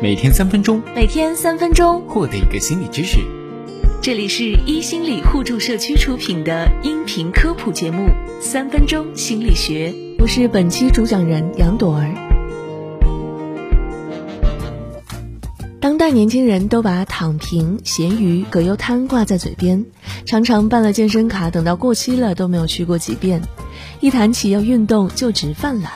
每天三分钟，每天三分钟，获得一个心理知识。这里是一心理互助社区出品的音频科普节目《三分钟心理学》，我是本期主讲人杨朵儿。当代年轻人都把躺平、咸鱼、葛优瘫挂在嘴边，常常办了健身卡，等到过期了都没有去过几遍。一谈起要运动，就直犯懒。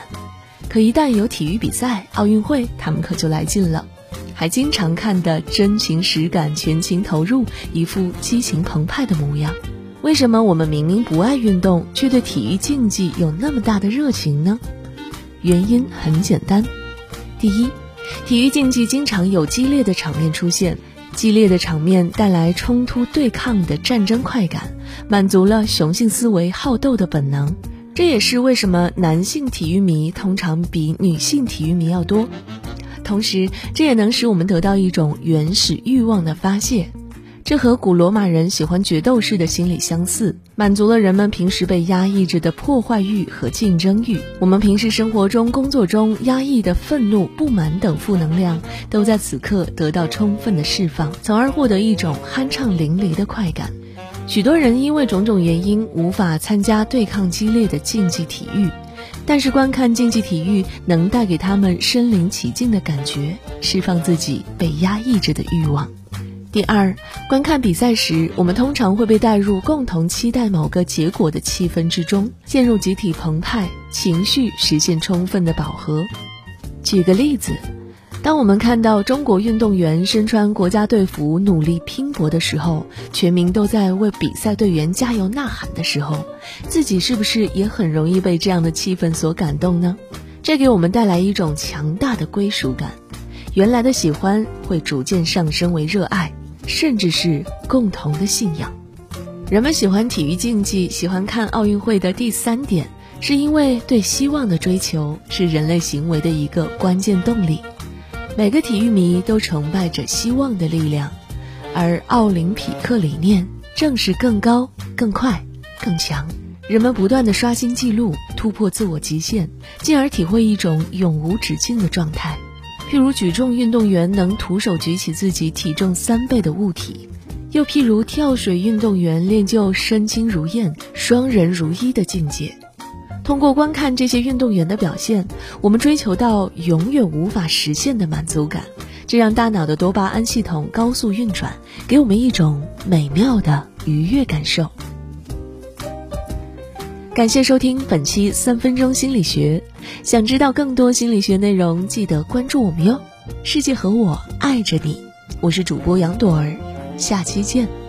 可一旦有体育比赛、奥运会，他们可就来劲了，还经常看得真情实感、全情投入，一副激情澎湃的模样。为什么我们明明不爱运动，却对体育竞技有那么大的热情呢？原因很简单：第一，体育竞技经常有激烈的场面出现，激烈的场面带来冲突对抗的战争快感，满足了雄性思维好斗的本能。这也是为什么男性体育迷通常比女性体育迷要多，同时这也能使我们得到一种原始欲望的发泄，这和古罗马人喜欢决斗式的心理相似，满足了人们平时被压抑着的破坏欲和竞争欲。我们平时生活中、工作中压抑的愤怒、不满等负能量，都在此刻得到充分的释放，从而获得一种酣畅淋漓的快感。许多人因为种种原因无法参加对抗激烈的竞技体育，但是观看竞技体育能带给他们身临其境的感觉，释放自己被压抑着的欲望。第二，观看比赛时，我们通常会被带入共同期待某个结果的气氛之中，陷入集体澎湃，情绪实现充分的饱和。举个例子。当我们看到中国运动员身穿国家队服努力拼搏的时候，全民都在为比赛队员加油呐喊的时候，自己是不是也很容易被这样的气氛所感动呢？这给我们带来一种强大的归属感，原来的喜欢会逐渐上升为热爱，甚至是共同的信仰。人们喜欢体育竞技，喜欢看奥运会的第三点，是因为对希望的追求是人类行为的一个关键动力。每个体育迷都崇拜着希望的力量，而奥林匹克理念正是更高、更快、更强。人们不断的刷新纪录，突破自我极限，进而体会一种永无止境的状态。譬如举重运动员能徒手举起自己体重三倍的物体，又譬如跳水运动员练就身轻如燕、双人如一的境界。通过观看这些运动员的表现，我们追求到永远无法实现的满足感，这让大脑的多巴胺系统高速运转，给我们一种美妙的愉悦感受。感谢收听本期三分钟心理学，想知道更多心理学内容，记得关注我们哟。世界和我爱着你，我是主播杨朵儿，下期见。